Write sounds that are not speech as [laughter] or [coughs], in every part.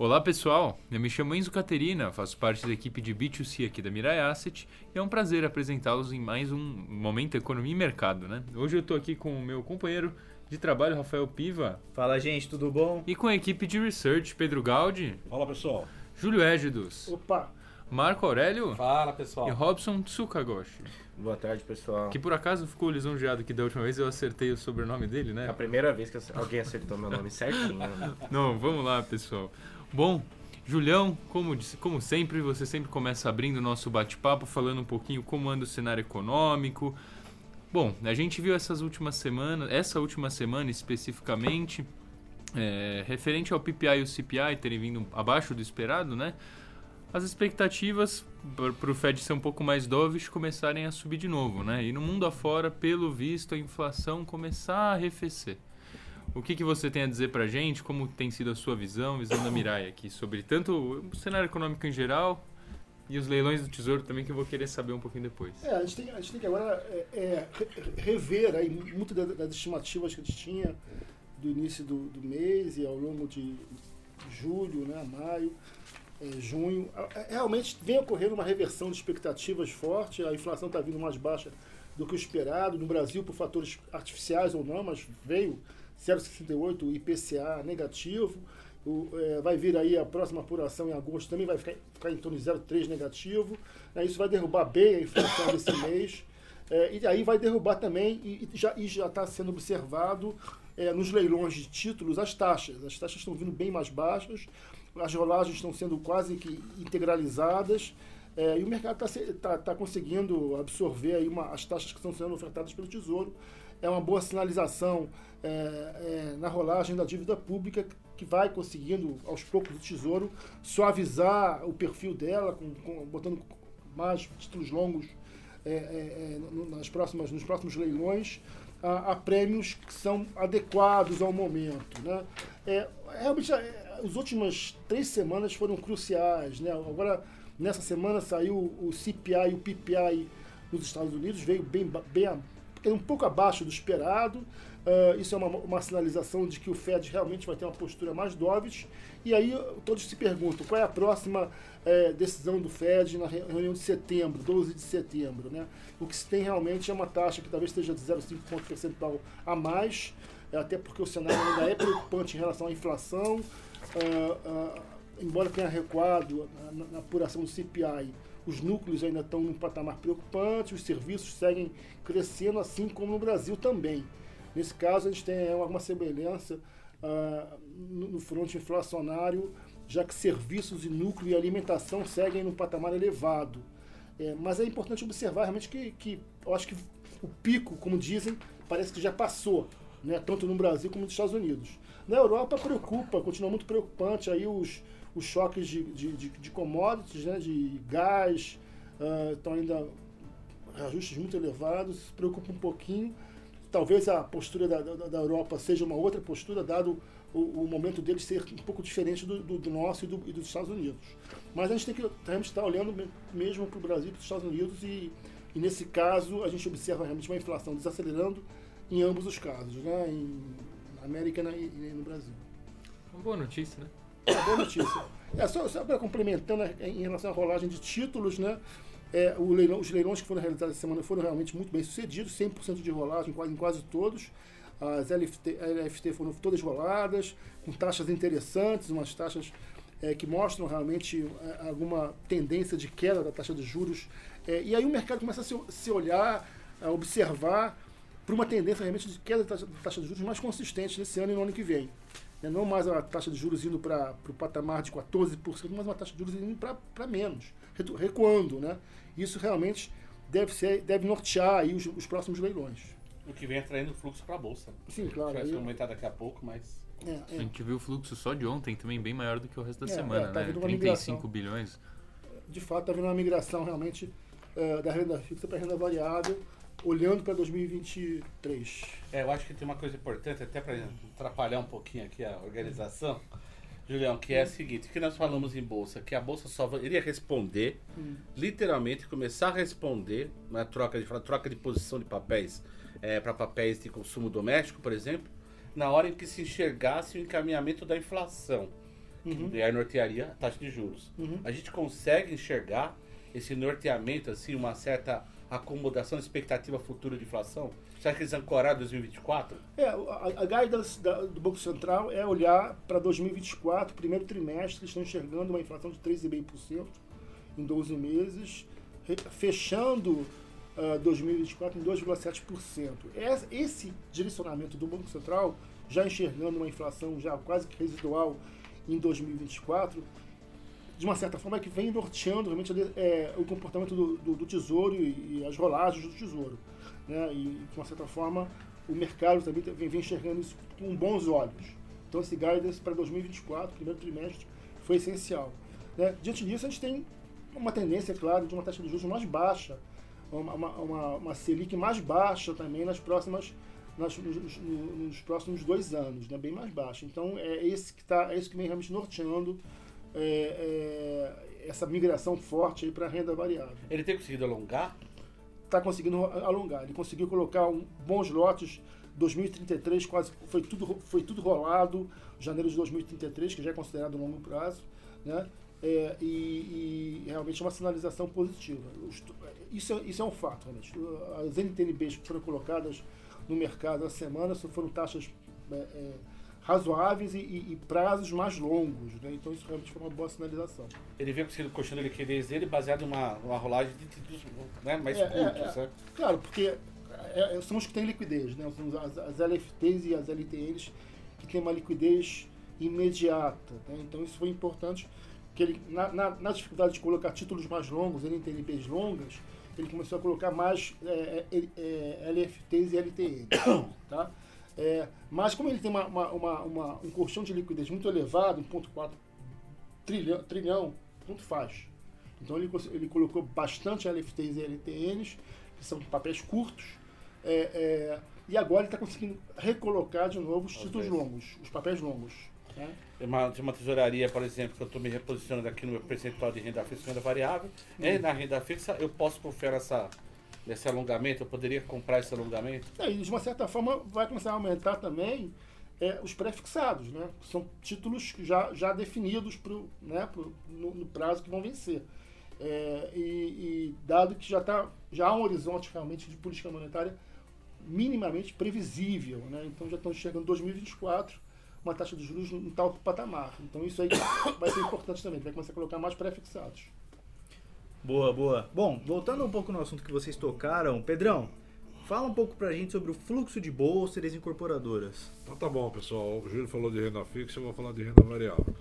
Olá pessoal, eu me chamo Enzo Caterina, faço parte da equipe de B2C aqui da Mirai Asset e é um prazer apresentá-los em mais um Momento Economia e Mercado. Né? Hoje eu estou aqui com o meu companheiro de trabalho, Rafael Piva. Fala gente, tudo bom? E com a equipe de Research, Pedro Gaudi. Fala pessoal. Júlio Égidos. Opa! Marco Aurélio. Fala pessoal. E Robson Tsukagoshi. Boa tarde, pessoal. Que por acaso ficou lisonjeado que da última vez eu acertei o sobrenome dele, né? É a primeira vez que alguém acertou meu nome certinho. Né? [laughs] Não, vamos lá, pessoal. Bom, Julião, como, como sempre, você sempre começa abrindo o nosso bate-papo, falando um pouquinho como anda o cenário econômico. Bom, a gente viu essas últimas semanas, essa última semana especificamente, é, referente ao PPI e o CPI terem vindo abaixo do esperado, né? As expectativas para o Fed ser um pouco mais dovish começarem a subir de novo, né? E no mundo afora, pelo visto, a inflação começar a arrefecer. O que, que você tem a dizer para gente? Como tem sido a sua visão, visão da Mirai aqui, sobre tanto o cenário econômico em geral e os leilões do Tesouro também, que eu vou querer saber um pouquinho depois. É, a gente tem, a gente tem que agora é, é, rever aí muitas das estimativas que a gente tinha do início do, do mês e ao longo de julho, né, maio, é, junho. É, realmente vem ocorrendo uma reversão de expectativas forte, a inflação está vindo mais baixa do que o esperado, no Brasil por fatores artificiais ou não, mas veio 0,68 IPCA negativo. O, é, vai vir aí a próxima apuração em agosto, também vai ficar, ficar em torno de 0,3 negativo. É, isso vai derrubar bem a inflação desse mês. É, e aí vai derrubar também, e, e já está sendo observado é, nos leilões de títulos, as taxas. As taxas estão vindo bem mais baixas, as rolagens estão sendo quase que integralizadas. É, e o mercado está tá, tá conseguindo absorver aí uma, as taxas que estão sendo ofertadas pelo Tesouro. É uma boa sinalização é, é, na rolagem da dívida pública que vai conseguindo, aos poucos, o Tesouro suavizar o perfil dela, com, com botando mais títulos longos é, é, é nas próximas, nos próximos leilões, a, a, prêmios que são adequados ao momento. Né? É, realmente, as últimas três semanas foram cruciais. Né? Agora, nessa semana, saiu o CPI e o PPI nos Estados Unidos, veio bem, bem um pouco abaixo do esperado. Uh, isso é uma, uma, sinalização de que o Fed realmente vai ter uma postura mais dovish. E aí todos se perguntam qual é a próxima é, decisão do Fed na reunião de setembro, 12 de setembro. Né? O que se tem realmente é uma taxa que talvez esteja de 0,5 ponto percentual a mais, é, até porque o cenário ainda é preocupante em relação à inflação. Uh, uh, embora tenha recuado na, na apuração do CPI, os núcleos ainda estão num patamar preocupante, os serviços seguem crescendo, assim como no Brasil também. Nesse caso, a gente tem alguma semelhança no, no fronte inflacionário, já que serviços e núcleo e alimentação seguem num patamar elevado. É, mas é importante observar realmente que, que eu acho que o pico, como dizem, parece que já passou, né, tanto no Brasil como nos Estados Unidos. Na Europa preocupa, continua muito preocupante aí os, os choques de, de, de, de commodities, né, de gás, uh, estão ainda ajustes muito elevados, se preocupa um pouquinho. Talvez a postura da, da, da Europa seja uma outra postura, dado o, o, momento deles ser um pouco diferente do, do, do nosso e, do, e, dos Estados Unidos. Mas a gente tem que realmente estar olhando mesmo para o Brasil e para os Estados Unidos e, e, nesse caso, a gente observa realmente uma inflação desacelerando em ambos os casos, né? em, na América e no Brasil. Uma boa notícia, né? Uma boa notícia. É, só, só complementando né, em relação à rolagem de títulos, né? É, leilão, os leilões que foram realizados essa semana foram realmente muito bem sucedidos, 100% de rolagem em quase todos. As LFT, LFT foram todas roladas, com taxas interessantes, umas taxas é, que mostram realmente é, alguma tendência de queda da taxa de juros. É, e aí o mercado começa a se, se olhar, a observar para uma tendência realmente de queda da taxa, da taxa de juros mais consistente nesse ano e no ano que vem. É, não mais a taxa de juros indo para o patamar de 14%, mas uma taxa de juros indo para menos, recuando. Né? Isso realmente deve, ser, deve nortear aí os, os próximos leilões. O que vem atraindo fluxo para a Bolsa. Sim, claro. Vai comentar daqui a pouco, mas... É, é. A gente viu o fluxo só de ontem também bem maior do que o resto da é, semana, é, tá né? 35 bilhões. De fato, está havendo uma migração realmente uh, da renda fixa para a renda variável olhando para 2023? É, eu acho que tem uma coisa importante, até para atrapalhar um pouquinho aqui a organização, Julião, que é a seguinte, que nós falamos em bolsa, que a bolsa só iria responder, hum. literalmente começar a responder na troca de troca de posição de papéis é, para papéis de consumo doméstico, por exemplo, na hora em que se enxergasse o encaminhamento da inflação. Uhum. e aí nortearia a taxa de juros. Uhum. A gente consegue enxergar esse norteamento, assim, uma certa acomodação expectativa futura de inflação? Acha que eles ancoraram 2024? É, a, a guidance da- do Banco Central é olhar para 2024, primeiro trimestre, eles estão enxergando uma inflação de 3,5% em 12 meses, fechando ah, 2024 em 2,7%. Es- Esse direcionamento do Banco Central, já enxergando uma inflação já quase que residual em 2024, de uma certa forma é que vem norteando realmente é, o comportamento do, do- do tesouro e, e as rolagens do tesouro. Né? E, de uma certa forma, o mercado também vem, vem enxergando isso com bons olhos. Então, esse guidance para 2024, primeiro trimestre, foi essencial. Né? Diante disso, a gente tem uma tendência, claro, de uma taxa de juros mais baixa, uma, uma, uma, Selic mais baixa também nas próximas, nos- nos próximos dois anos, né? bem mais baixa. Então, é esse que, tá, é isso que vem realmente norteando é, é, essa migração forte para a renda variável Ele tem conseguido alongar? está conseguindo alongar. Ele conseguiu colocar um, bons lotes. 2033 quase foi tudo foi tudo rolado. Janeiro de 2033 que já é considerado longo prazo, né? É, e, e realmente é uma sinalização positiva. Os- Isso, é- isso é um fato, realmente. As NTNBs que foram colocadas no mercado essa semana foram taxas é, é, razoáveis e, e- prazos mais longos. Né? Então isso realmente foi uma boa sinalização. Ele vem conseguindo colchão de liquidez dele baseado em uma, uma rolagem de títulos né, mais É, é, curtos, é. né? Claro, porque é, é, são os que têm liquidez, né? São as, as LFTs e as LTNs que têm uma liquidez imediata. né? Então isso foi importante, que ele, na, na, na dificuldade de colocar títulos mais longos, NTNBs longas, ele começou a colocar mais é, LFTs e LTNs. [coughs] Tá? É, mas como ele tem uma, uma, uma- um colchão de liquidez muito elevado, 1,4 trilhão, trilhão, tanto faz. Então ele, ele colocou bastante LFTs e LTNs, que são papéis curtos, é, é, e agora ele está conseguindo recolocar de novo os títulos vezes. longos, os papéis longos. né? Tem uma, tem uma tesouraria, por exemplo, que eu estou me reposicionando aqui no meu percentual de renda fixa e renda variável. E na renda fixa eu posso confiar nessa, nesse alongamento? Eu poderia comprar esse alongamento? É, E de uma certa forma vai começar a aumentar também é, os pré-fixados, né? São títulos já, já definidos pro, né, pro- no, no prazo que vão vencer. É, e, e dado que já, tá, já há um horizonte realmente de política monetária minimamente previsível, né? Então já estão chegando em 2024 uma taxa de juros em tal patamar. Então isso aí [coughs] vai ser importante também, vai começar a colocar mais pré-fixados. Boa, boa. Bom, voltando um pouco no assunto que vocês tocaram, Pedrão, fala um pouco pra gente sobre o fluxo de bolsa e das incorporadoras. Então tá bom, pessoal. O Júlio falou de renda fixa, eu vou falar de renda variável.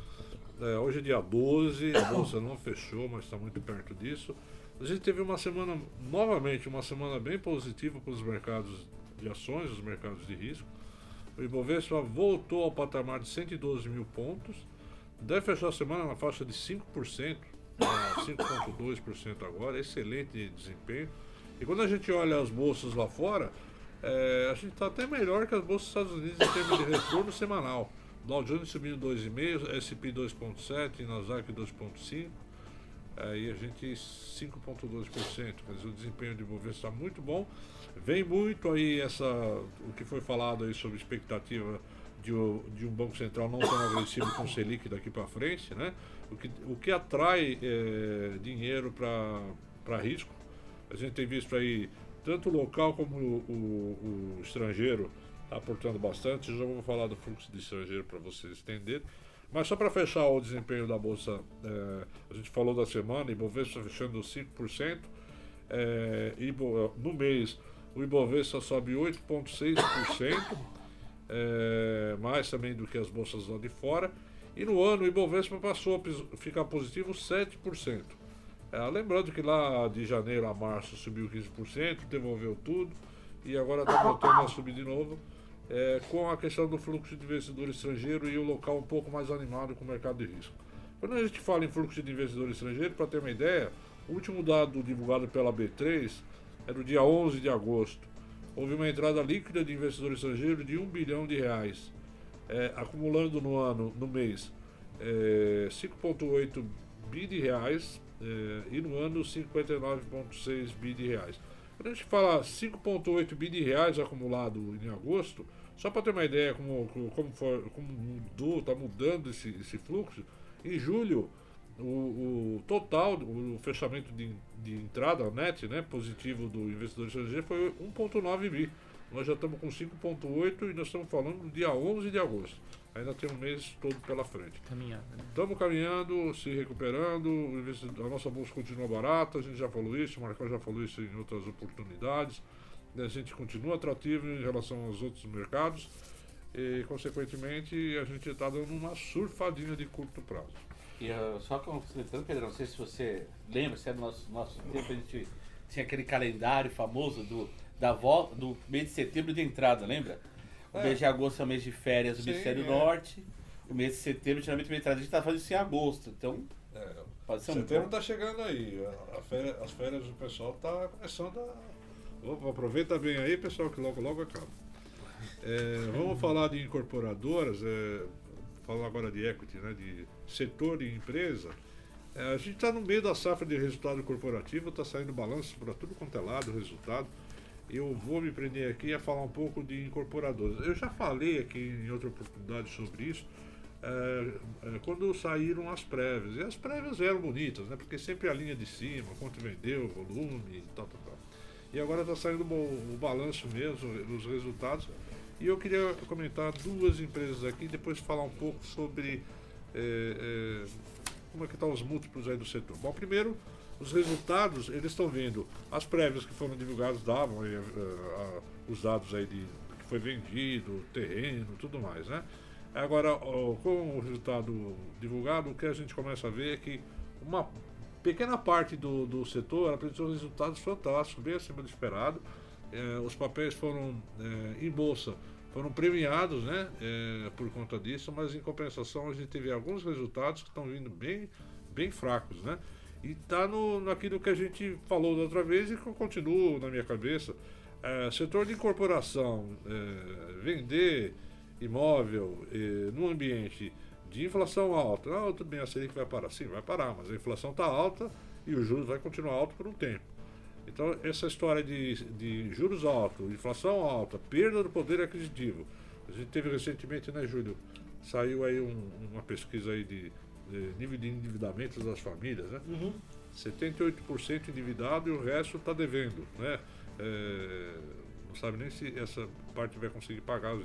É, hoje é dia 12, a bolsa não fechou, mas está muito perto disso. A gente teve uma semana, novamente, uma semana bem positiva para os mercados de ações, os mercados de risco. O Ibovespa voltou ao patamar de 112 mil pontos, deve fechar a semana na faixa de 5%, ah, 5,2% agora, excelente desempenho. E quando a gente olha as bolsas lá fora, é, a gente está até melhor que as bolsas dos Estados Unidos em termos de retorno semanal. Dow Jones subindo 2,5%, S&P 2,7%, Nasdaq 2,5%. Aí a gente 5,2%. Quer dizer, o desempenho de Bovespa está muito bom. Vem muito aí essa, o que foi falado aí sobre expectativa de, de um Banco Central não tão agressivo com o Selic daqui para frente, né? O que, o que atrai eh, dinheiro para risco. A gente tem visto aí tanto o local como o, o- o estrangeiro tá aportando bastante. Já vou falar do fluxo de estrangeiro para vocês entenderem. Mas só para fechar o desempenho da Bolsa, eh, a gente falou da semana, Ibovespa fechando 5%, eh, Ibo- no mês o Ibovespa sobe 8,6%, eh, mais também do que as bolsas lá de fora, e no ano o Ibovespa passou a ficar positivo 7%. Eh, lembrando que lá de janeiro a março subiu 15%, devolveu tudo, e agora está voltando a subir de novo é, com a questão do fluxo de investidor estrangeiro e o local um pouco mais animado com o mercado de risco. Quando a gente fala em fluxo de investidor estrangeiro, para ter uma ideia, o último dado divulgado pela B3 é do dia 11 de agosto. Houve uma entrada líquida de investidor estrangeiro de 1 bilhão de reais, é, acumulando no ano, no mês, é, 5,8 bi de reais é, e no ano 59,6 bi de reais. Quando a gente fala 5,8 bi de reais acumulado em agosto, Só para ter uma ideia como, como, for, como mudou, está mudando esse, esse fluxo, em julho o, o total, o fechamento de, de entrada net né, positivo do investidor estrangeiro foi 1,9 bi. Nós já estamos com 5,8 e nós estamos falando do dia 11 de agosto. Ainda tem um mês todo pela frente. Caminhada, né? Estamos caminhando, se recuperando, a nossa bolsa continua barata, a gente já falou isso, o Marcão já falou isso em outras oportunidades. A gente continua atrativo em relação aos outros mercados e, consequentemente, a gente está dando uma surfadinha de curto prazo. E uh, só complementando, Pedro, não sei se você lembra, se é do nosso, nosso tempo, a gente tinha aquele calendário famoso do, da volta, do mês de setembro de entrada, lembra? O É. mês de agosto é o mês de férias do Sim, Ministério é. Norte. O mês de setembro, geralmente, o mês de entrada. A gente tá fazendo isso em agosto, então pode ser um Setembro bom. está chegando aí, a- a féria- as férias do pessoal está começando a. Opa, aproveita bem aí, pessoal, que logo logo acaba. É, vamos falar de incorporadoras, é, falar agora de equity, né, de setor e empresa. É, a gente está no meio da safra de resultado corporativo, está saindo balanço para tudo quanto é lado, resultado. Eu vou me prender aqui a falar um pouco de incorporadoras. Eu já falei aqui em outra oportunidade sobre isso, é, é, quando saíram as prévias. E as prévias eram bonitas, né? Porque sempre a linha de cima, quanto vendeu, volume e tal, tal, tal. E agora está saindo o, o balanço mesmo, os resultados. E eu queria comentar duas empresas aqui, depois falar um pouco sobre é, como é que estão os múltiplos aí do setor. Bom, primeiro, os resultados, eles estão vendo as prévias que foram divulgadas, davam aí, eh, a- os dados aí de que foi vendido, terreno, tudo mais, né? Agora, ó, com o resultado divulgado, o que a gente começa a ver é que uma pequena parte do, do setor apresentou resultados fantásticos, bem acima do esperado. Eh, os papéis foram eh, em bolsa, foram premiados né, eh, por conta disso, mas em compensação a gente teve alguns resultados que estão vindo bem, bem fracos. Né? E está no, naquilo que a gente falou da outra vez e que eu continuo na minha cabeça. Eh, setor de incorporação, eh, vender imóvel eh, num ambiente de inflação alta. Ah, tudo bem, a Selic vai parar. Sim, vai parar, mas a inflação está alta e o juros vai continuar alto por um tempo. Então, essa história de, de juros altos, inflação alta, perda do poder aquisitivo. A gente teve recentemente, né, Júlio? Saiu aí um- uma pesquisa aí de nível de endividamento das famílias, né? 78% endividado e o resto está devendo, né? É, não sabe nem se essa parte vai conseguir pagar.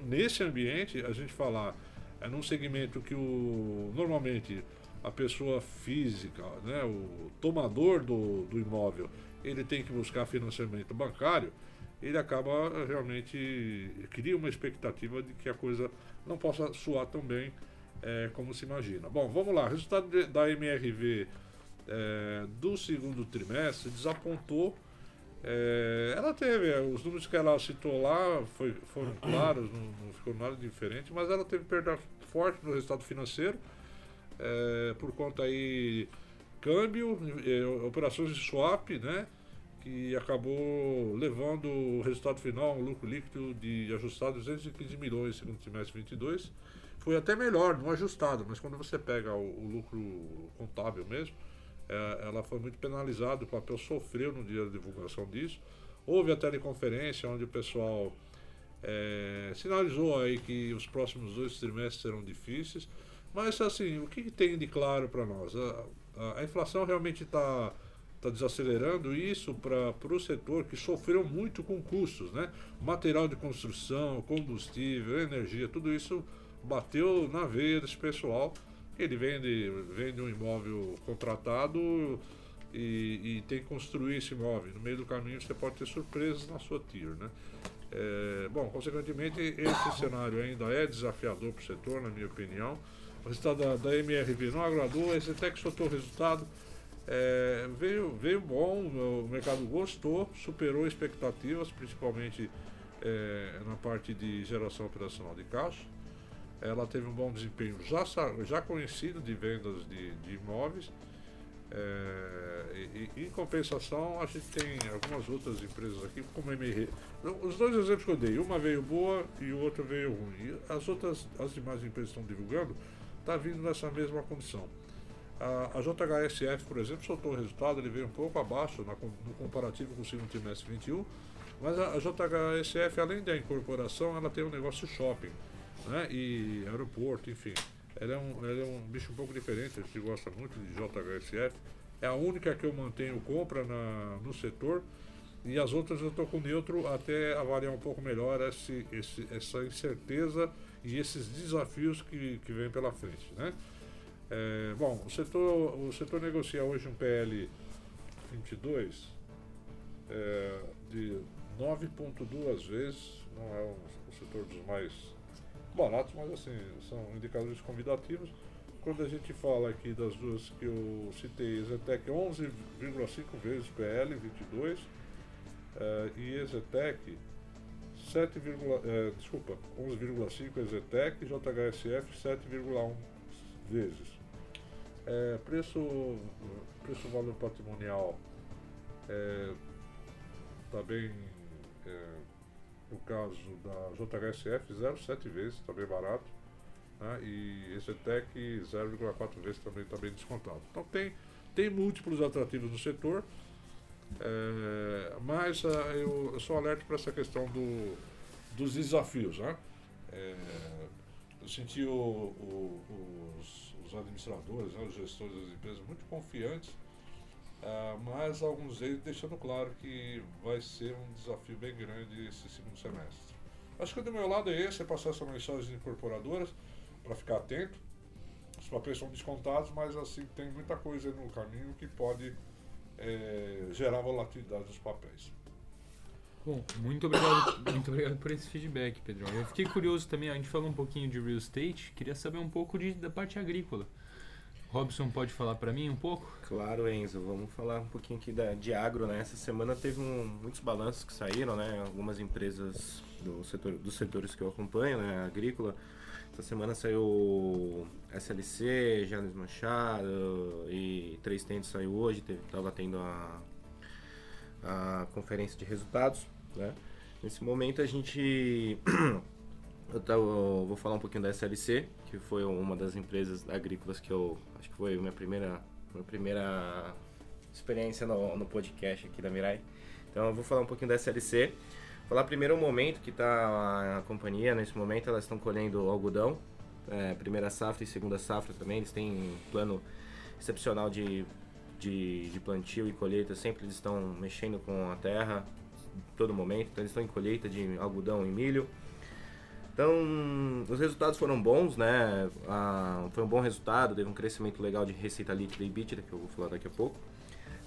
nesse ambiente, a gente falar é num segmento que o normalmente a pessoa física, né, o tomador do, do imóvel, ele tem que buscar financiamento bancário, ele acaba eh, realmente cria uma expectativa de que a coisa não possa soar tão bem eh, como se imagina. Bom, vamos lá. Resultado de- da MRV eh, do segundo trimestre desapontou. eh, ela teve eh, os números que ela citou lá foi- foram claros, não, não ficou nada diferente, mas ela teve perda forte no resultado financeiro eh, por conta aí câmbio, eh, operações de swap, né? Que acabou levando o resultado final um lucro líquido de ajustado 215 milhões segundo trimestre de 22. Foi até melhor, não ajustado, mas quando você pega o, o lucro contábil mesmo, eh, ela foi muito penalizada, o papel sofreu no dia da divulgação disso. Houve a teleconferência onde o pessoal eh, sinalizou aí que os próximos dois trimestres serão difíceis. Mas assim, o que, tem de claro para nós? A, a- a inflação realmente está tá desacelerando isso para o setor que sofreu muito com custos, né? Material de construção, combustível, energia, tudo isso bateu na veia desse pessoal. Ele vende, vende um imóvel contratado e, e tem que construir esse imóvel. No meio do caminho você pode ter surpresas na sua tier, né? É, bom, consequentemente, esse cenário ainda é desafiador para o setor, na minha opinião. O resultado da, da MRV não agradou, esse até que soltou o resultado. é, veio, veio bom, o mercado gostou, superou expectativas, principalmente é, na parte de geração operacional de caixa. Ela teve um bom desempenho já, já conhecido de vendas de, de imóveis. É, e, e, em compensação, a gente tem algumas outras empresas aqui, como a MR. Os dois exemplos que eu dei, uma veio boa e o outro veio ruim. E as outras, as demais empresas estão divulgando, está vindo nessa mesma condição. A, a JHSF, por exemplo, soltou o resultado, ele veio um pouco abaixo na, no comparativo com o segundo trimestre 21, mas a, a JHSF, além da incorporação, ela tem um negócio shopping, né? E aeroporto, enfim. Ela é, um, ela é um bicho um pouco diferente, a gente gosta muito de JHSF. É a única que eu mantenho compra na, no setor e as outras eu estou com neutro até avaliar um pouco melhor esse, esse, essa incerteza e esses desafios que, que vêm pela frente. Né? É, bom, o setor, o setor negocia hoje um PL 22 é, de 9,2 vezes, não é o setor dos mais baratos, mas assim, são indicadores convidativos. Quando a gente fala aqui das duas que eu citei, Zetec 11,5 vezes PL 22 eh, e Exetec 7, eh, desculpa, 11,5 Exetec, JHSF 7,1 vezes. Eh, preço, preço valor patrimonial está bem, eh, no caso da JHSF 0,7 vezes, está bem barato. Né? E Exetec 0,4 vezes também está bem descontado. Então tem, tem múltiplos atrativos no setor. É, mas ah, eu, eu sou alerta para essa questão do, dos desafios. Né? É, eu senti o, o, os, os administradores, né, os gestores das empresas muito confiantes, ah, mas alguns deles deixando claro que vai ser um desafio bem grande esse segundo semestre. Acho que do meu lado é esse, é passar essa mensagem incorporadoras para ficar atento. Os papéis são descontados, mas assim tem muita coisa no caminho que pode é, gerar volatilidade dos papéis. Bom, muito obrigado, muito obrigado por esse feedback, Pedrão. Eu fiquei curioso também, a gente falou um pouquinho de real estate, queria saber um pouco de, da parte agrícola. Robson pode falar para mim um pouco? Claro, Enzo, vamos falar um pouquinho aqui da, de agro, né? Essa semana teve um, muitos balanços que saíram, né? Algumas empresas do setor, dos setores que eu acompanho, né? Agrícola. Essa semana saiu SLC, Janes Machado e Três Tentos saiu hoje, teve, tava tendo a, a conferência de resultados, né? Nesse momento a gente [clears throat] eu, eu vou falar um pouquinho da SLC, que foi uma das empresas agrícolas que eu acho que foi minha primeira minha primeira experiência no, no podcast aqui da Mirai. Então eu vou falar um pouquinho da SLC. Falar primeiro o momento que está a companhia, nesse momento elas estão colhendo algodão, é, primeira safra e segunda safra também, eles têm um plano excepcional de, de, de plantio e colheita, sempre eles estão mexendo com a terra todo momento, então eles estão em colheita de algodão e milho. Então, os resultados foram bons, né? Ah, foi um bom resultado, teve um crescimento legal de receita líquida e EBITDA, que eu vou falar daqui a pouco.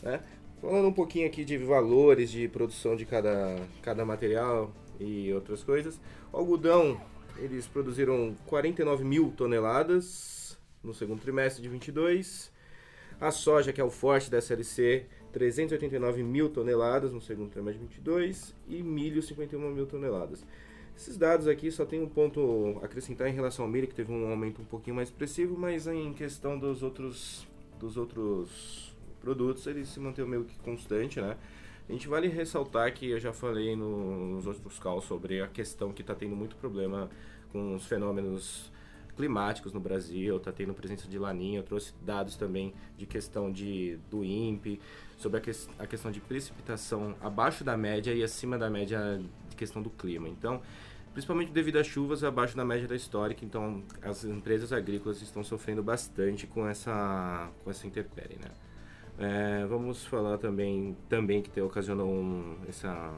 Né? Falando um pouquinho aqui de valores de produção de cada, cada material e outras coisas. O algodão, eles produziram 49 mil toneladas no segundo trimestre de 22. A soja, que é o forte da SLC, 389 mil toneladas no segundo trimestre de 22. E milho, 51 mil toneladas. Esses dados aqui só tem um ponto a acrescentar em relação ao milho, que teve um aumento um pouquinho mais expressivo, mas em questão dos outros, dos outros produtos, ele se manteve meio que constante, né? A gente vale ressaltar que eu já falei no, nos outros calls sobre a questão que está tendo muito problema com os fenômenos climáticos no Brasil, está tendo presença de laninha, eu trouxe dados também de questão de, do INPE, sobre a, que, a questão de precipitação abaixo da média e acima da média de questão do clima. Então, principalmente devido às chuvas abaixo da média da histórica, então as empresas agrícolas estão sofrendo bastante com essa, com essa intempérie, né? É, vamos falar também, também que ocasionou um, essa,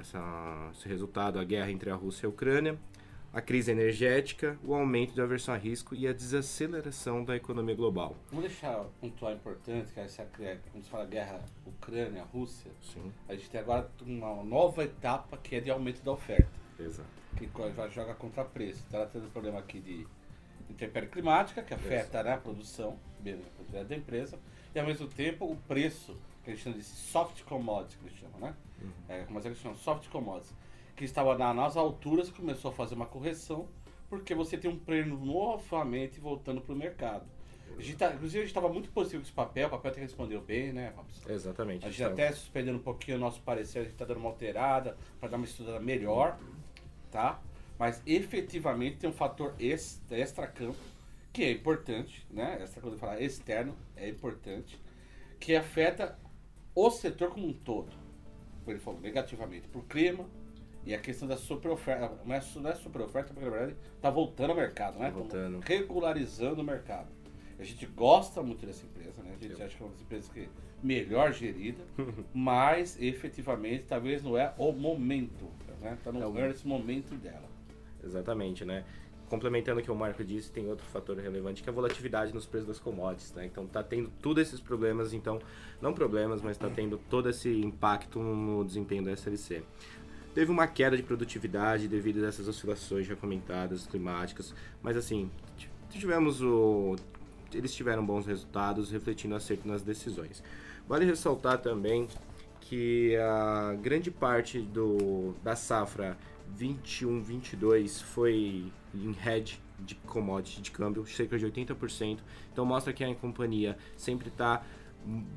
essa, esse resultado, a guerra entre a Rússia e a Ucrânia, a crise energética, o aumento da aversão a risco e a desaceleração da economia global. Vamos deixar pontuar importante que essa, quando se fala guerra Ucrânia-Rússia, a gente tem agora uma nova etapa que é de aumento da oferta, exato. que co- já joga contra preço. Ela tendo problema aqui de intempérie climática, que afeta né, a produção a produtividade da empresa, e ao mesmo tempo o preço, que a gente chama de soft commodities, que eles chamam, né? É, mas eles chamam soft commodities, que estava na- nas alturas, começou a fazer uma correção, porque você tem um prêmio novamente voltando para o mercado. A gente tá, inclusive, a gente estava muito positivo com esse papel, o papel até respondeu bem, né, Robson? Exatamente. A gente Então, até suspendendo um pouquinho o nosso parecer, a gente está dando uma alterada para dar uma estudada melhor, tá? Mas efetivamente tem um fator ex- extra-campo que é importante, né? Essa coisa de falar externo é importante, que afeta o setor como um todo. Como ele falou, negativamente, por clima e a questão da superoferta. Não é, não é superoferta, porque na verdade está voltando ao mercado, né? Tá voltando. Regularizando o mercado. A gente gosta muito dessa empresa, né? A gente acha que é uma das empresas que melhor gerida, [laughs] mas efetivamente talvez não é o momento, né? Está no É o- nesse momento dela. Exatamente, né? Complementando o que o Marco disse, tem outro fator relevante que é a volatilidade nos preços das commodities, né? Então tá tendo todos esses problemas, então, não problemas, mas tá tendo todo esse impacto no desempenho da SLC. Teve uma queda de produtividade devido a essas oscilações já comentadas, climáticas, mas assim, tivemos o... Eles tiveram bons resultados, refletindo acerto nas decisões. Vale ressaltar também que a grande parte do, da safra 21-22 foi em hedge de commodity, de câmbio, cerca de 80%. Então mostra que a companhia sempre está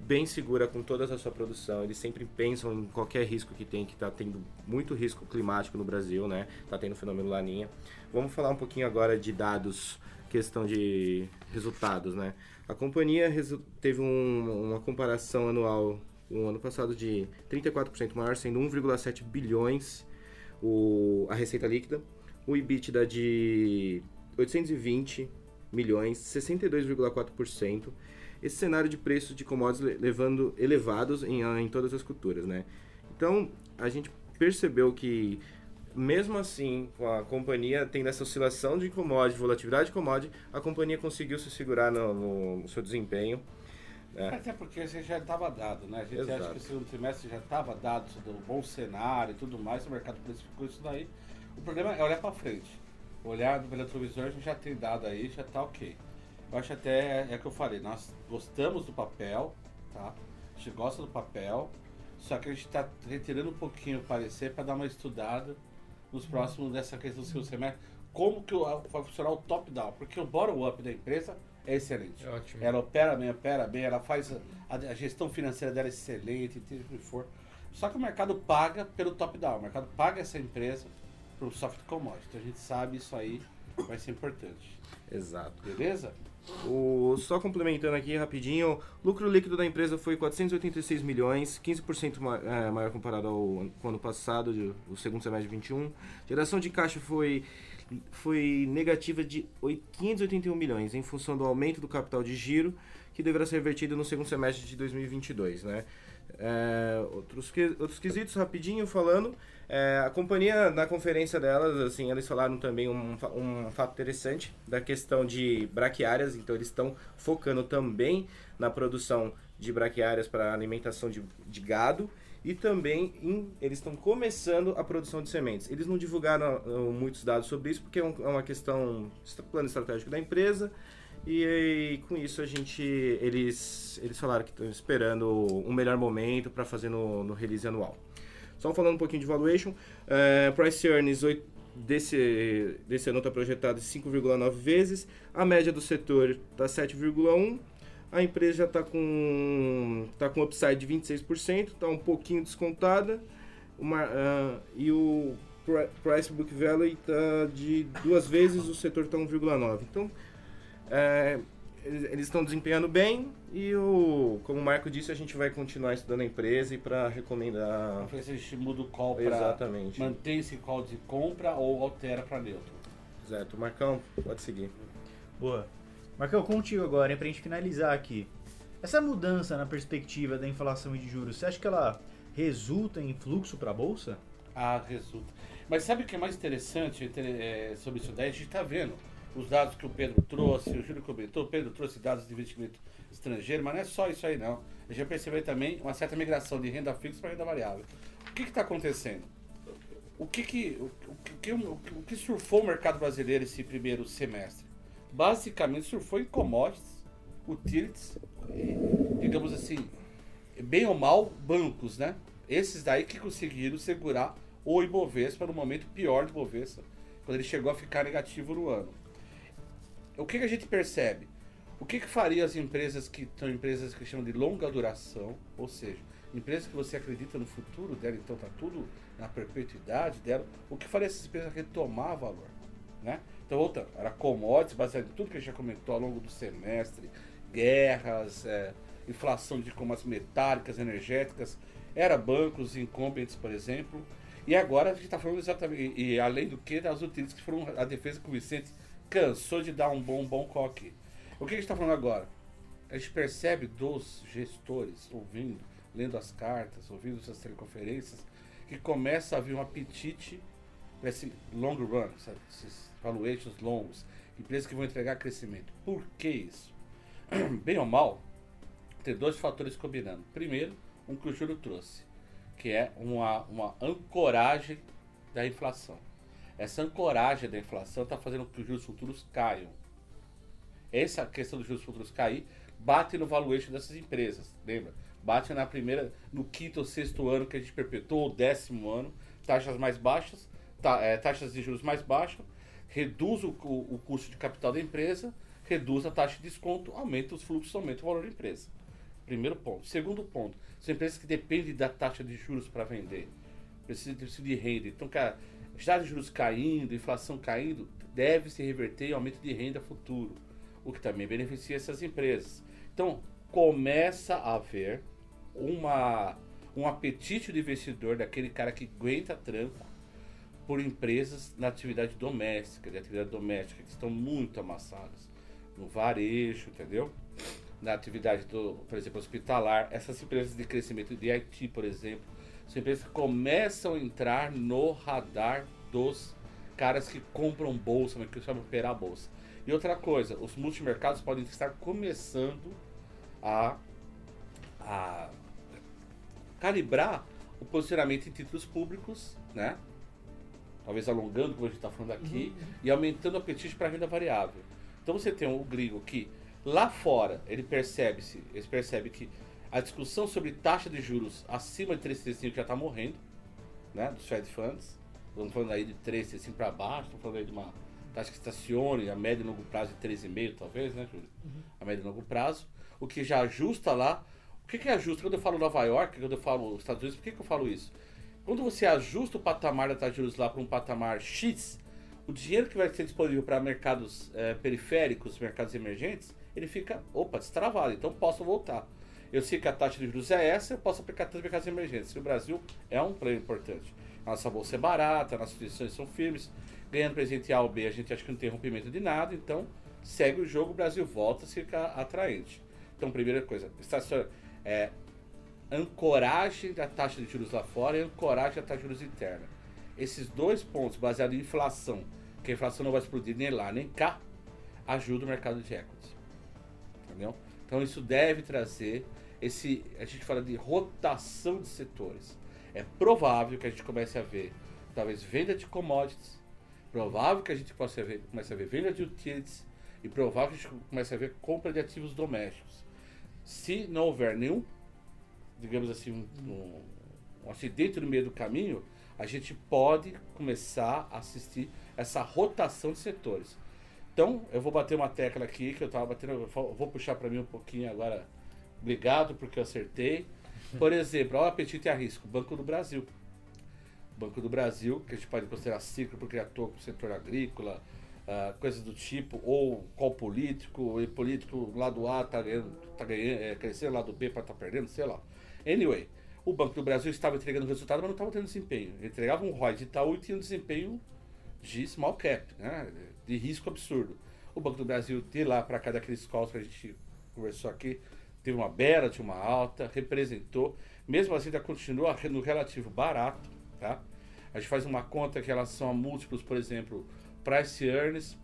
bem segura com toda a sua produção. Eles sempre pensam em qualquer risco que tem, que está tendo muito risco climático no Brasil, né? Está tendo fenômeno Laninha. Vamos falar um pouquinho agora de dados, questão de resultados, né? A companhia teve um- uma comparação anual no ano passado de 34% maior, sendo 1,7 bilhões o, a receita líquida, o EBITDA de 820 milhões, 62,4%. Esse cenário de preços de commodities le- levando elevados em, em todas as culturas, né? Então, a gente percebeu que mesmo assim, com a companhia tendo essa oscilação de commodity, volatilidade de commodity, a companhia conseguiu se segurar no- no seu desempenho. Né? Até porque você já estava dado, né? A gente acha Exato. que o segundo trimestre já estava dado do bom cenário e tudo mais, o mercado precificou isso daí. O problema é olhar para frente. Olhar pelo retrovisor, a gente já tem dado aí, já está ok. Eu acho até, é o que eu falei, nós gostamos do papel, tá? A gente gosta do papel, só que a gente está retirando um pouquinho o parecer para dar uma estudada nos próximos dessa questão do segundo semestre. Como que vai funcionar o top-down? Porque o bottom-up da empresa é excelente. É ótimo. Ela opera bem, opera bem, ela faz a, a gestão financeira dela é excelente, tudo que for. Só que o mercado paga pelo top-down, o mercado paga essa empresa pelo soft commodity. Então a gente sabe isso aí vai ser importante. Exato. Beleza? O, só complementando aqui rapidinho, o lucro líquido da empresa foi 486 milhões, 15% ma- é, maior comparado ao ano- com o ano passado, de- o segundo semestre de 21. Geração de caixa foi, foi negativa de 581 milhões, em função do aumento do capital de giro, que deverá ser revertido no segundo semestre de 2022, né? É, outros, outros quesitos, rapidinho falando, é, a companhia, na conferência delas, assim, eles falaram também um, um fato interessante da questão de braquiárias, então eles estão focando também na produção de braquiárias para alimentação de, de gado e também em- eles estão começando a produção de sementes. Eles não divulgaram ah, muitos dados sobre isso porque é, um- é uma questão plano estratégico da empresa e, aí, com isso a gente eles eles falaram que estão esperando um melhor momento para fazer no, no release anual. Só falando um pouquinho de valuation, eh, price earnings oito- desse desse ano está projetado em 5,9 vezes, a média do setor está 7,1 a empresa já está com, tá com upside de 26%, está um pouquinho descontada. Uma, ah, e o pri- price book value está de duas vezes, o setor está 1,9. Então, é, eles estão desempenhando bem e, o, como o Marco disse, a gente vai continuar estudando a empresa e para recomendar. Vamos ver se a gente muda o call para Exatamente. manter esse call de compra ou altera para neutro. Exato. Marcão, pode seguir. Boa. Marcão, contigo agora, hein, pra gente finalizar aqui. Essa mudança na perspectiva da inflação e de juros, você acha que ela resulta em fluxo para a bolsa? Ah, resulta. Mas sabe o que é mais interessante inter- é, sobre isso daí? A gente está vendo os dados que o Pedro trouxe, o Júlio comentou, o Pedro trouxe dados de investimento estrangeiro, mas não é só isso aí não. A gente percebeu também uma certa migração de renda fixa para renda variável. O que está acontecendo? O que que, o, o, que- o que surfou o mercado brasileiro esse primeiro semestre? Basicamente surfou em commodities, utilities, digamos assim, bem ou mal, bancos, né? Esses daí que conseguiram segurar o Ibovespa no momento pior do Ibovespa, quando ele chegou a ficar negativo no ano. O que, que a gente percebe? O que, que faria as empresas que são empresas que chamam de longa duração, ou seja, empresas que você acredita no futuro dela, então está tudo na perpetuidade dela, o que faria essas empresas retomar valor? Né? Então, voltando, era commodities, baseado em tudo que a gente já comentou ao longo do semestre, guerras, é, inflação de commodities metálicas, energéticas, era bancos, incumbents, por exemplo. E agora a gente está falando exatamente, e, além do que, das utilities que foram a defesa que o Vicente cansou de dar um bom, bom coque. O que a gente está falando agora? A gente percebe dos gestores, ouvindo, lendo as cartas, ouvindo essas teleconferências, que começa a haver um apetite esse long run, sabe? esses valuations longos, empresas que vão entregar crescimento. Por que isso? [clears throat] Bem ou mal, tem dois fatores combinando. Primeiro, um que o Júlio trouxe, que é uma, uma ancoragem da inflação. Essa ancoragem da inflação está fazendo com que os juros futuros caiam. Essa questão dos juros futuros cair bate no valuation dessas empresas, lembra? Bate na primeira, no quinto ou sexto ano que a gente perpetuou, o décimo ano, taxas mais baixas, ta, é, taxas de juros mais baixas, reduz o, o, o custo de capital da empresa, reduz a taxa de desconto, aumenta os fluxos, aumenta o valor da empresa. Primeiro ponto. Segundo ponto, são empresas que dependem da taxa de juros para vender. Precisam de renda. Então, cara, já de juros caindo, inflação caindo, deve se reverter em aumento de renda futuro, o que também beneficia essas empresas. Então, começa a haver uma, um apetite do investidor, daquele cara que aguenta tranco, por empresas na atividade doméstica, de atividade doméstica, que estão muito amassadas. No varejo, entendeu? Na atividade, do, por exemplo, hospitalar. Essas empresas de crescimento de IT, por exemplo, são empresas que começam a entrar no radar dos caras que compram bolsa, mas que sabem operar a bolsa. E outra coisa, os multimercados podem estar começando a, a calibrar o posicionamento em títulos públicos, né? Talvez alongando, como a gente está falando aqui, uhum. e aumentando o apetite para a renda variável. Então você tem o gringo que lá fora ele percebe-se, ele percebe que a discussão sobre taxa de juros acima de 3,35 já está morrendo, né? Dos Fed Funds. Estamos falando aí de 3,35 para baixo, estamos falando aí de uma taxa que estacione a média e longo prazo de 3,5 talvez, né, Júlio? Uhum. A média e longo prazo. O que já ajusta lá. O que, que é ajusta? Quando eu falo Nova York, quando eu falo Estados Unidos, por que, que eu falo isso? Quando você ajusta o patamar da taxa de juros lá para um patamar X, o dinheiro que vai ser disponível para mercados é, periféricos, mercados emergentes, ele fica, opa, destravado, então posso voltar. Eu sei que a taxa de juros é essa, eu posso aplicar tantos mercados emergentes. E o Brasil é um player importante. Nossa bolsa é barata, nossas instituições são firmes. Ganhando presente A ou B, a gente acha que não tem rompimento de nada, então segue o jogo, o Brasil volta a ficar atraente. Então, primeira coisa, estaciona, é, ancoragem da taxa de juros lá fora e ancoragem da taxa de juros interna. Esses dois pontos, baseados em inflação, que a inflação não vai explodir nem lá nem cá, ajuda o mercado de equities. Entendeu? Então isso deve trazer esse, a gente fala de rotação de setores. É provável que a gente comece a ver talvez venda de commodities, provável que a gente possa ver, comece a ver venda de utilities e provável que a gente comece a ver compra de ativos domésticos. Se não houver nenhum, digamos assim, um, um acidente no meio do caminho, a gente pode começar a assistir essa rotação de setores. Então, eu vou bater uma tecla aqui que eu estava batendo, vou puxar para mim um pouquinho agora. Obrigado porque eu acertei. Por exemplo, o apetite a risco, Banco do Brasil. Banco do Brasil, que a gente pode considerar ciclo porque atua com o setor agrícola, uh, coisas do tipo, ou qual político, e político lado A está ganhando, tá ganhando é, crescendo, lado B para estar tá perdendo, sei lá. Anyway, o Banco do Brasil estava entregando resultado, mas não estava tendo desempenho. Ele entregava um ROI de Itaú e tinha um desempenho de small cap, né? de risco absurdo. O Banco do Brasil, de lá para cá, daqueles calls que a gente conversou aqui, teve uma bela, tinha uma alta, representou. Mesmo assim, ainda continua no relativo barato. Tá? A gente faz uma conta em relação a múltiplos, por exemplo, price earnings,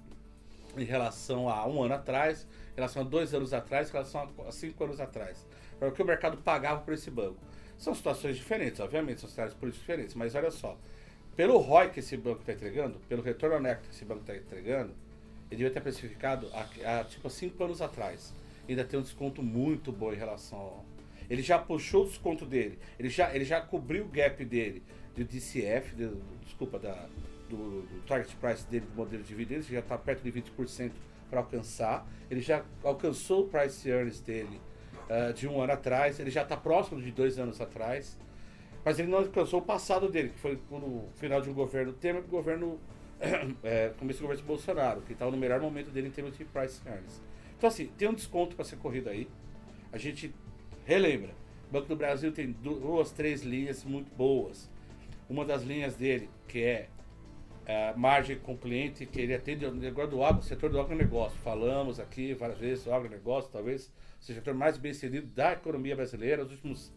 em relação a um ano atrás, em relação a dois anos atrás, em relação a cinco anos atrás. Para o que o mercado pagava por esse banco. São situações diferentes, obviamente, são cenários políticos diferentes, mas olha só. Pelo ROI que esse banco está entregando, pelo retorno neto que esse banco está entregando, ele devia ter precificado há, há tipo 5 anos atrás. Ainda tem um desconto muito bom em relação ao. Ele já puxou o desconto dele, ele já, ele já cobriu o gap dele do DCF, de, desculpa, da, do, do, target price dele do modelo de dividendos, já está perto de 20% para alcançar. Ele já alcançou o price earnings dele uh, de um ano atrás, ele já está próximo de dois anos atrás, mas ele não alcançou o passado dele, que foi no final de um governo Temer, o governo é, [coughs] começo do governo Bolsonaro, que estava no melhor momento dele em termos de price earnings. Então, assim, tem um desconto para ser corrido aí. A gente relembra. O Banco do Brasil tem duas, três linhas muito boas. Uma das linhas dele, que é a margem com cliente, que ele atende o negócio do agro, setor do agronegócio. Falamos aqui várias vezes, o agronegócio talvez seja o setor mais bem sucedido da economia brasileira nos últimos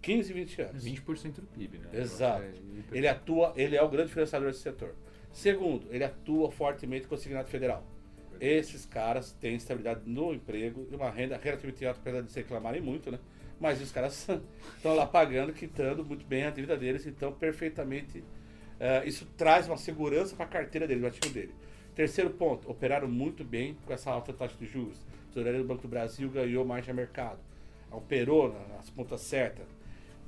15, 20 anos. 20% do PIB, né? Exato. É Ele atua, ele é o grande financiador desse setor. Segundo, ele atua fortemente com o Signado Federal. Esses caras têm estabilidade no emprego e uma renda relativamente alta, apesar de se reclamarem muito, né? Mas os caras [laughs] estão lá pagando, quitando muito bem a dívida deles, então perfeitamente. Eh, isso traz uma segurança para a carteira dele, o ativo dele. Terceiro ponto, operaram muito bem com essa alta taxa de juros. A tesouraria do Banco do Brasil ganhou margem de mercado. Operou na- nas pontas certas.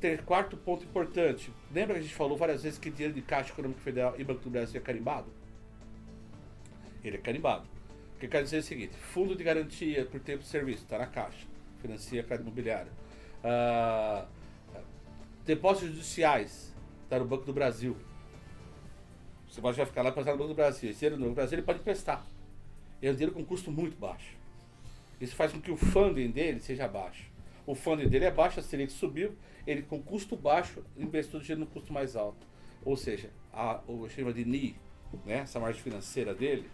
Ter, quarto ponto importante. Lembra que a gente falou várias vezes que dinheiro de Caixa Econômica Federal e Banco do Brasil é carimbado? Ele é carimbado. O que quer dizer é o seguinte: fundo de garantia por tempo de serviço, está na Caixa, financia crédito imobiliário. Ah, depósitos judiciais, está no Banco do Brasil. Você pode já ficar lá passar no Banco do Brasil. Esse dinheiro no Brasil ele pode emprestar. É um dinheiro com custo muito baixo. Isso faz com que o funding dele seja baixo. O funding dele é baixo, a Selic subiu, ele com custo baixo investiu dinheiro no custo mais alto. Ou seja, a, o chama de NI, né, essa margem financeira dele,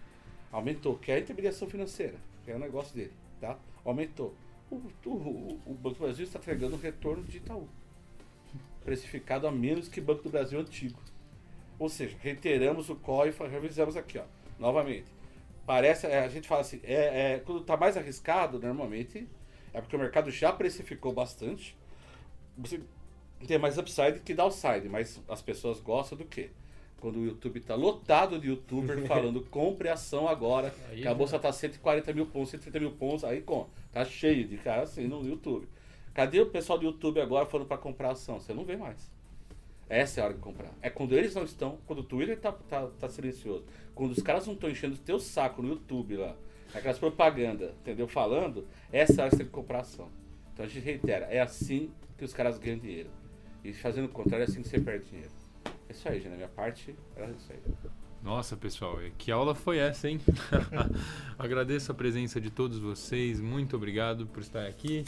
aumentou, que é a intermediação financeira, que é o negócio dele, tá? Aumentou. O, o, o Banco do Brasil está entregando um retorno de Itaú, precificado a menos que o Banco do Brasil antigo. Ou seja, reiteramos o COI e revisamos aqui, ó, novamente. Parece, é, a gente fala assim, é, é, quando está mais arriscado, normalmente, é porque o mercado já precificou bastante. Você tem mais upside que downside, mas as pessoas gostam do quê? Quando o YouTube está lotado de youtuber [laughs] falando compre ação agora, Aí que a bolsa está 140 mil pontos, 130 mil pontos, aí com, tá cheio de cara assim no YouTube. Cadê o pessoal do YouTube agora falando para comprar ação? Você não vê mais. Essa é a hora de comprar. É quando eles não estão, quando o Twitter tá, tá, tá silencioso, quando os caras não estão enchendo o teu saco no YouTube lá, aquelas propagandas, entendeu? Falando, essa é a hora que comprar ação. Então a gente reitera, é assim que os caras ganham dinheiro. E fazendo o contrário, é assim que você perde dinheiro. É isso aí, gente. Na minha parte, era isso aí. Nossa, pessoal, que aula foi essa, hein? [laughs] Agradeço a presença de todos vocês, muito obrigado por estar aqui.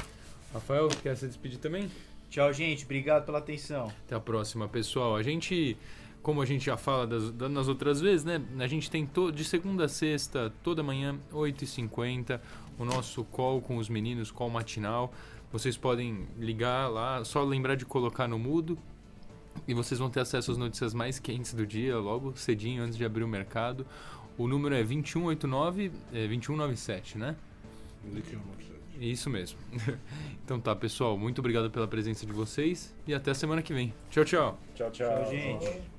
Rafael, quer se despedir também? Tchau, gente. Obrigado pela atenção. Até a próxima, pessoal. A gente, como a gente já fala das, das- nas outras vezes, né? A gente tem to, de segunda a sexta, toda manhã, 8h50, o nosso call com os meninos, call matinal. Vocês podem ligar lá, só lembrar de colocar no mudo. E vocês vão ter acesso às notícias mais quentes do dia, logo cedinho, antes de abrir o mercado. O número é 2189, é 2197, né? Líquido não precisa. Isso mesmo. [laughs] então tá, pessoal, muito obrigado pela presença de vocês e até a semana que vem. Tchau, tchau. Tchau, tchau. Tchau, gente.